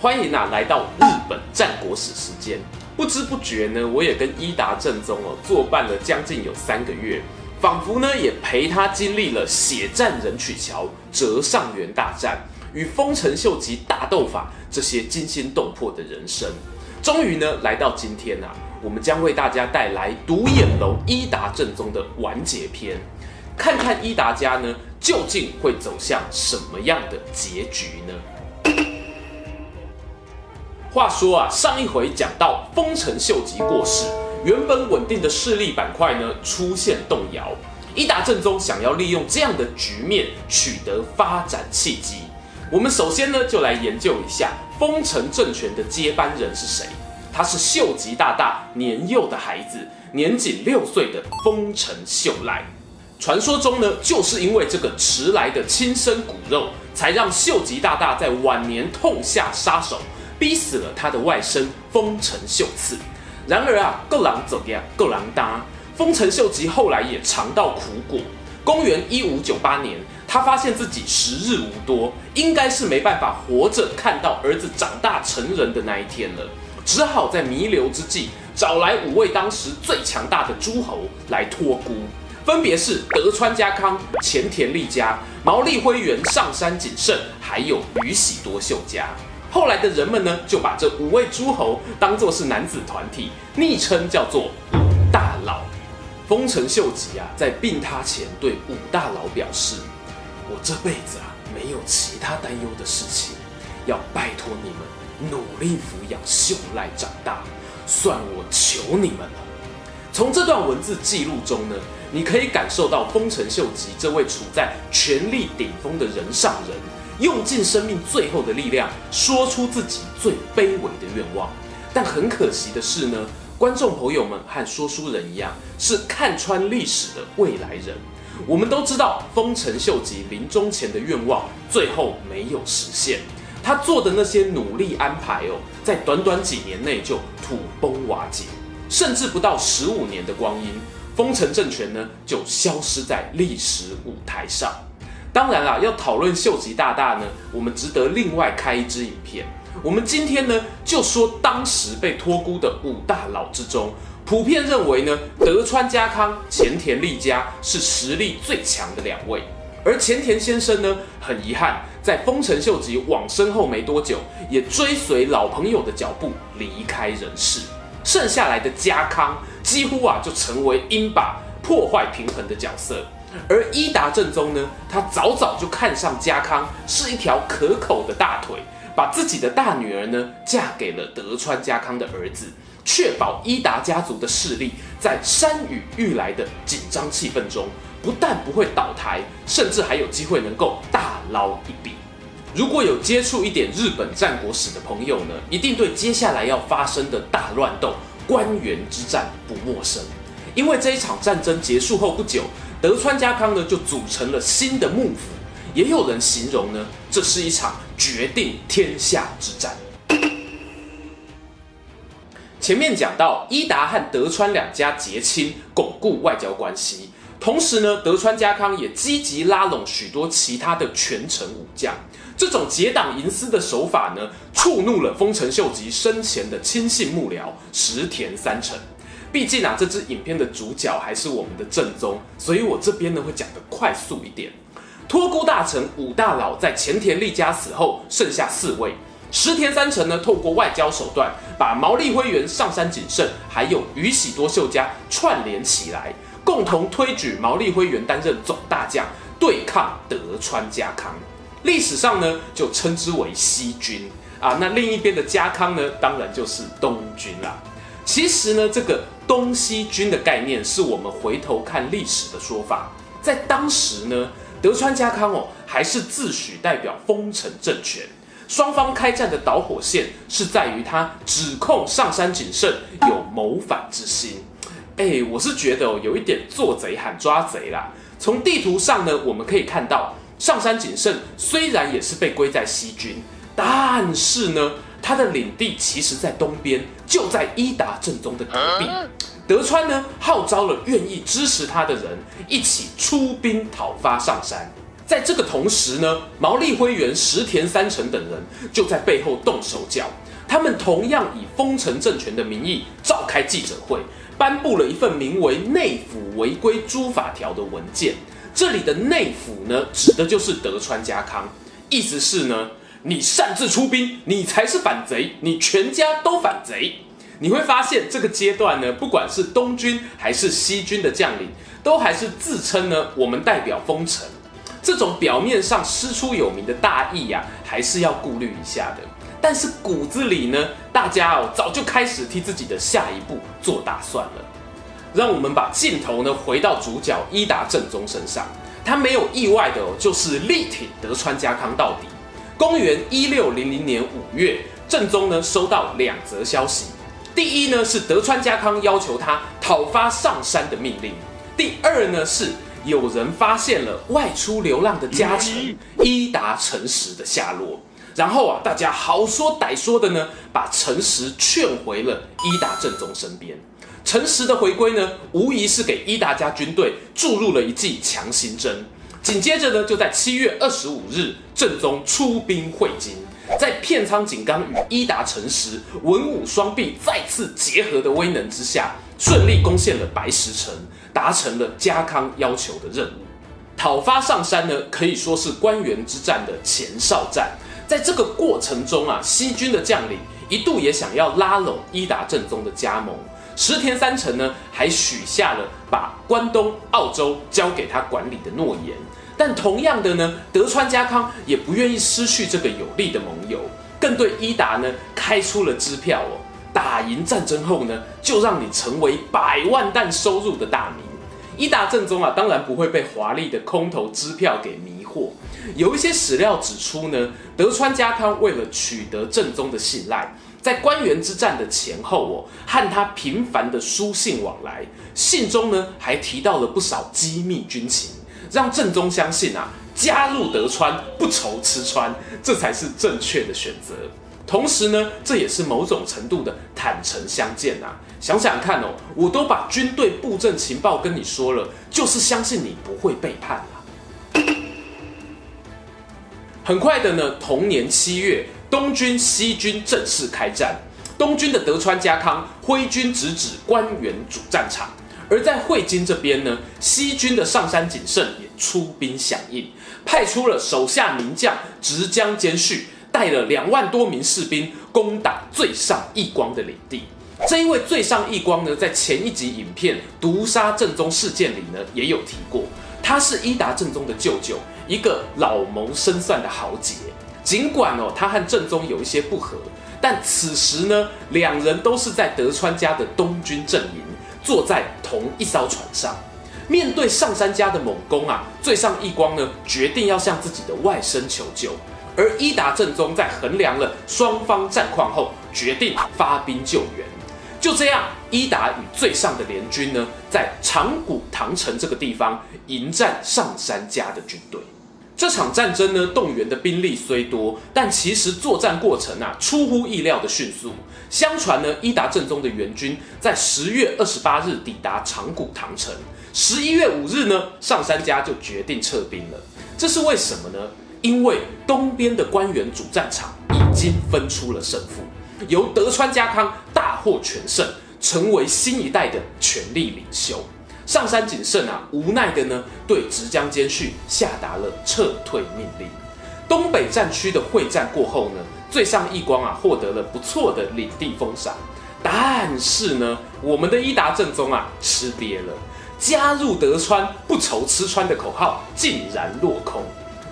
欢迎啊，来到日本战国史时间。不知不觉呢，我也跟伊达正宗哦作伴了将近有三个月，仿佛呢也陪他经历了血战人曲桥、折上元大战与丰臣秀吉大斗法这些惊心动魄的人生。终于呢来到今天啊，我们将为大家带来独眼龙伊达正宗的完结篇，看看伊达家呢究竟会走向什么样的结局呢？话说啊，上一回讲到丰臣秀吉过世，原本稳定的势力板块呢出现动摇。伊达政宗想要利用这样的局面取得发展契机。我们首先呢就来研究一下丰臣政权的接班人是谁？他是秀吉大大年幼的孩子，年仅六岁的丰臣秀赖。传说中呢，就是因为这个迟来的亲生骨肉，才让秀吉大大在晚年痛下杀手。逼死了他的外甥丰臣秀次。然而啊，够狼走呀，够狼搭。丰臣秀吉后来也尝到苦果。公元一五九八年，他发现自己时日无多，应该是没办法活着看到儿子长大成人的那一天了，只好在弥留之际，找来五位当时最强大的诸侯来托孤，分别是德川家康、前田利家、毛利辉元、上杉景胜，还有宇喜多秀家。后来的人们呢，就把这五位诸侯当作是男子团体，昵称叫做五大佬。丰臣秀吉啊，在病榻前对五大佬表示：“我这辈子啊，没有其他担忧的事情，要拜托你们努力抚养秀赖长大，算我求你们了。”从这段文字记录中呢，你可以感受到丰臣秀吉这位处在权力顶峰的人上人。用尽生命最后的力量，说出自己最卑微的愿望。但很可惜的是呢，观众朋友们和说书人一样，是看穿历史的未来人。我们都知道，丰臣秀吉临终前的愿望最后没有实现。他做的那些努力安排哦，在短短几年内就土崩瓦解，甚至不到十五年的光阴，丰臣政权呢就消失在历史舞台上。当然啦，要讨论秀吉大大呢，我们值得另外开一支影片。我们今天呢，就说当时被托孤的五大老之中，普遍认为呢，德川家康、前田利家是实力最强的两位。而前田先生呢，很遗憾，在丰臣秀吉往生后没多久，也追随老朋友的脚步离开人世。剩下来的家康，几乎啊，就成为鹰把破坏平衡的角色。而伊达正宗呢，他早早就看上家康是一条可口的大腿，把自己的大女儿呢嫁给了德川家康的儿子，确保伊达家族的势力在山雨欲来的紧张气氛中，不但不会倒台，甚至还有机会能够大捞一笔。如果有接触一点日本战国史的朋友呢，一定对接下来要发生的大乱斗关原之战不陌生，因为这一场战争结束后不久。德川家康呢，就组成了新的幕府，也有人形容呢，这是一场决定天下之战。前面讲到，伊达和德川两家结亲，巩固外交关系，同时呢，德川家康也积极拉拢许多其他的权臣武将。这种结党营私的手法呢，触怒了丰臣秀吉生前的亲信幕僚石田三成。毕竟啊，这支影片的主角还是我们的正宗，所以我这边呢会讲得快速一点。托孤大臣五大佬在前田利家死后，剩下四位。石田三成呢，透过外交手段，把毛利辉元、上杉景胜还有宇喜多秀家串联起来，共同推举毛利辉元担任总大将，对抗德川家康。历史上呢，就称之为西军啊。那另一边的家康呢，当然就是东军啦。其实呢，这个东西军的概念是我们回头看历史的说法。在当时呢，德川家康哦还是自诩代表丰臣政权，双方开战的导火线是在于他指控上杉景胜有谋反之心。哎，我是觉得有一点做贼喊抓贼啦。从地图上呢，我们可以看到上杉景胜虽然也是被归在西军，但是呢，他的领地其实在东边，就在伊达正宗的隔壁。德川呢，号召了愿意支持他的人一起出兵讨伐上山。在这个同时呢，毛利辉元、石田三成等人就在背后动手脚。他们同样以丰臣政权的名义召开记者会，颁布了一份名为《内府违规诸法条》的文件。这里的内府呢，指的就是德川家康，意思是呢，你擅自出兵，你才是反贼，你全家都反贼。你会发现这个阶段呢，不管是东军还是西军的将领，都还是自称呢，我们代表封臣。这种表面上师出有名的大义呀、啊，还是要顾虑一下的。但是骨子里呢，大家哦早就开始替自己的下一步做打算了。让我们把镜头呢回到主角伊达政宗身上，他没有意外的哦，就是力挺德川家康到底。公元一六零零年五月，正宗呢收到两则消息，第一呢是德川家康要求他讨伐上山的命令，第二呢是。有人发现了外出流浪的家臣伊达诚实的下落，然后啊，大家好说歹说的呢，把诚实劝回了伊达政宗身边。诚实的回归呢，无疑是给伊达家军队注入了一剂强心针。紧接着呢，就在七月二十五日，正宗出兵会津，在片仓景纲与伊达成实文武双璧再次结合的威能之下，顺利攻陷了白石城。达成了家康要求的任务，讨伐上杉呢，可以说是关原之战的前哨战。在这个过程中啊，西军的将领一度也想要拉拢伊达正宗的加盟。石田三成呢，还许下了把关东、奥州交给他管理的诺言。但同样的呢，德川家康也不愿意失去这个有力的盟友，更对伊达呢开出了支票哦。打赢战争后呢，就让你成为百万担收入的大名。伊达正宗啊，当然不会被华丽的空头支票给迷惑。有一些史料指出呢，德川家康为了取得正宗的信赖，在关原之战的前后哦，和他频繁的书信往来，信中呢还提到了不少机密军情，让正宗相信啊，加入德川不愁吃穿，这才是正确的选择。同时呢，这也是某种程度的坦诚相见呐、啊。想想看哦，我都把军队布阵情报跟你说了，就是相信你不会背叛啊。很快的呢，同年七月，东军西军正式开战。东军的德川家康挥军直指关原主战场，而在会津这边呢，西军的上杉景胜也出兵响应，派出了手下名将直江兼续。带了两万多名士兵攻打最上义光的领地。这一位最上义光呢，在前一集影片毒杀正宗事件里呢，也有提过。他是伊达正宗的舅舅，一个老谋深算的豪杰。尽管哦，他和正宗有一些不和，但此时呢，两人都是在德川家的东军阵营，坐在同一艘船上。面对上杉家的猛攻啊，最上义光呢，决定要向自己的外甥求救。而伊达政宗在衡量了双方战况后，决定发兵救援。就这样，伊达与最上的联军呢，在长谷堂城这个地方迎战上杉家的军队。这场战争呢，动员的兵力虽多，但其实作战过程啊，出乎意料的迅速。相传呢，伊达政宗的援军在十月二十八日抵达长谷堂城，十一月五日呢，上杉家就决定撤兵了。这是为什么呢？因为东边的官员主战场已经分出了胜负，由德川家康大获全胜，成为新一代的权力领袖。上杉景胜啊，无奈的呢，对直江兼续下达了撤退命令。东北战区的会战过后呢，最上义光啊，获得了不错的领地封赏。但是呢，我们的伊达政宗啊，吃瘪了，加入德川不愁吃穿的口号竟然落空。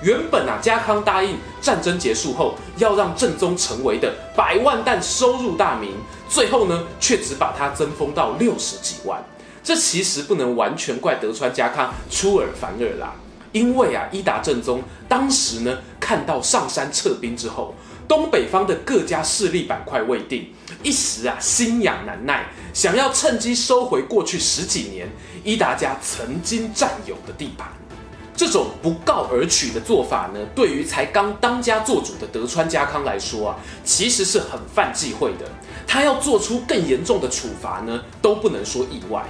原本啊，家康答应战争结束后要让政宗成为的百万担收入大名，最后呢，却只把他增封到六十几万。这其实不能完全怪德川家康出尔反尔啦，因为啊，伊达政宗当时呢看到上山撤兵之后，东北方的各家势力板块未定，一时啊心痒难耐，想要趁机收回过去十几年伊达家曾经占有的地盘。这种不告而取的做法呢，对于才刚当家做主的德川家康来说啊，其实是很犯忌讳的。他要做出更严重的处罚呢，都不能说意外。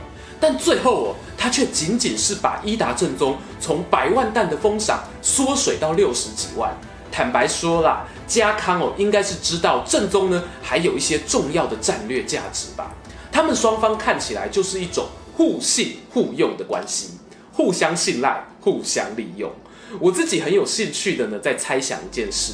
但最后哦，他却仅仅是把伊达正宗从百万石的封赏缩水到六十几万。坦白说啦，家康哦，应该是知道正宗呢还有一些重要的战略价值吧。他们双方看起来就是一种互信互用的关系，互相信赖。互相利用，我自己很有兴趣的呢，在猜想一件事：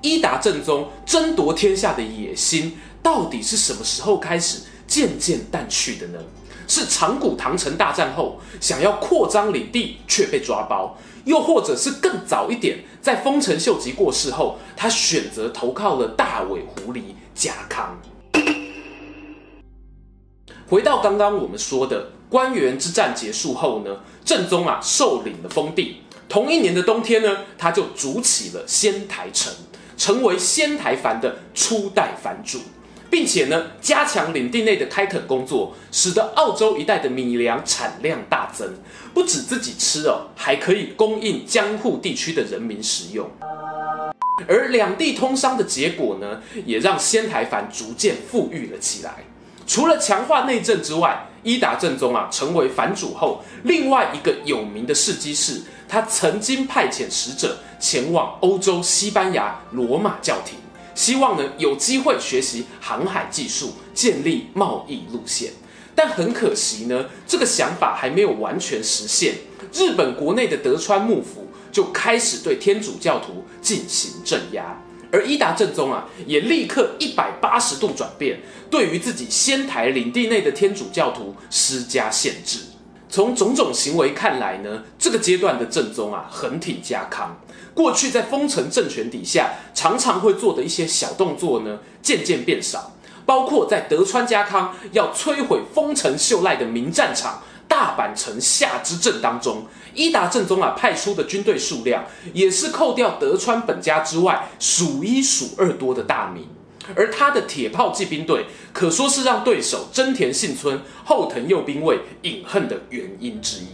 伊达正宗争夺天下的野心，到底是什么时候开始渐渐淡去的呢？是长谷堂城大战后想要扩张领地却被抓包，又或者是更早一点，在丰臣秀吉过世后，他选择投靠了大尾狐狸家康？回到刚刚我们说的。关原之战结束后呢，正宗啊受领了封地。同一年的冬天呢，他就筑起了仙台城，成为仙台藩的初代藩主，并且呢加强领地内的开垦工作，使得澳洲一带的米粮产量大增，不止自己吃哦，还可以供应江户地区的人民食用。而两地通商的结果呢，也让仙台藩逐渐富裕了起来。除了强化内政之外，伊达政宗啊成为藩主后，另外一个有名的事迹是，他曾经派遣使者前往欧洲、西班牙、罗马教廷，希望呢有机会学习航海技术，建立贸易路线。但很可惜呢，这个想法还没有完全实现。日本国内的德川幕府就开始对天主教徒进行镇压。而伊达政宗啊，也立刻一百八十度转变，对于自己仙台领地内的天主教徒施加限制。从种种行为看来呢，这个阶段的政宗啊，很挺家康。过去在丰臣政权底下，常常会做的一些小动作呢，渐渐变少。包括在德川家康要摧毁丰臣秀赖的名战场大阪城下之阵当中。伊达政宗啊，派出的军队数量也是扣掉德川本家之外数一数二多的大名，而他的铁炮骑兵队可说是让对手真田幸村、后藤右兵卫饮恨的原因之一。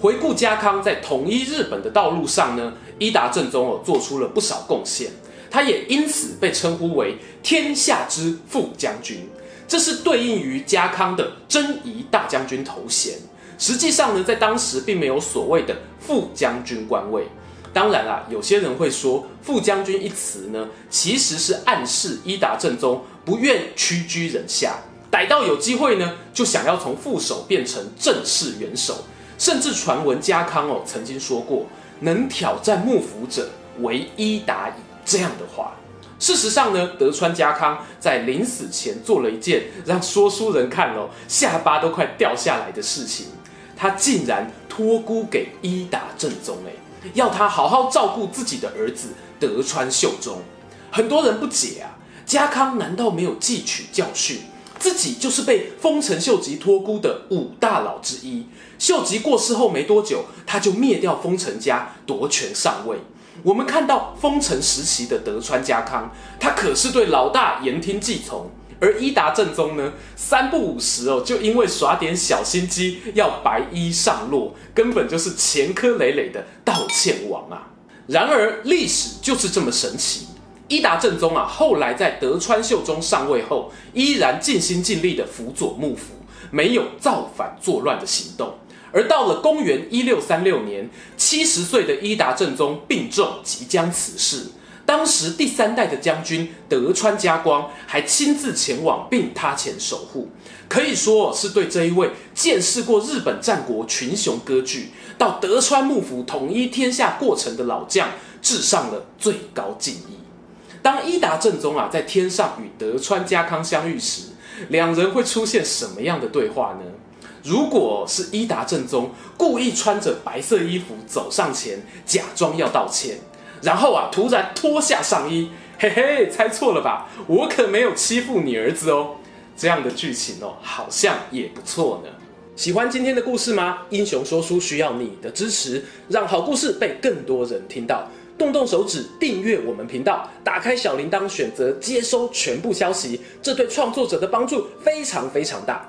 回顾家康在统一日本的道路上呢，伊达政宗哦做出了不少贡献，他也因此被称呼为天下之副将军，这是对应于家康的征夷大将军头衔。实际上呢，在当时并没有所谓的副将军官位。当然啦，有些人会说“副将军”一词呢，其实是暗示伊达政宗不愿屈居人下，逮到有机会呢，就想要从副手变成正式元首。甚至传闻家康哦曾经说过：“能挑战幕府者，唯伊达矣。”这样的话。事实上呢，德川家康在临死前做了一件让说书人看了下巴都快掉下来的事情。他竟然托孤给伊达政宗，诶，要他好好照顾自己的儿子德川秀忠。很多人不解啊，家康难道没有汲取教训？自己就是被丰臣秀吉托孤的五大佬之一。秀吉过世后没多久，他就灭掉丰臣家，夺权上位。我们看到丰臣时期的德川家康，他可是对老大言听计从。而伊达政宗呢，三不五时哦，就因为耍点小心机要白衣上洛，根本就是前科累累的道歉王啊！然而历史就是这么神奇，伊达政宗啊，后来在德川秀忠上位后，依然尽心尽力的辅佐幕府，没有造反作乱的行动。而到了公元一六三六年，七十岁的伊达政宗病重，即将辞世。当时第三代的将军德川家光还亲自前往并榻前守护，可以说是对这一位见识过日本战国群雄割据到德川幕府统一天下过程的老将致上了最高敬意。当伊达政宗啊在天上与德川家康相遇时，两人会出现什么样的对话呢？如果是伊达政宗故意穿着白色衣服走上前，假装要道歉。然后啊，突然脱下上衣，嘿嘿，猜错了吧？我可没有欺负你儿子哦。这样的剧情哦，好像也不错呢。喜欢今天的故事吗？英雄说书需要你的支持，让好故事被更多人听到。动动手指订阅我们频道，打开小铃铛，选择接收全部消息，这对创作者的帮助非常非常大。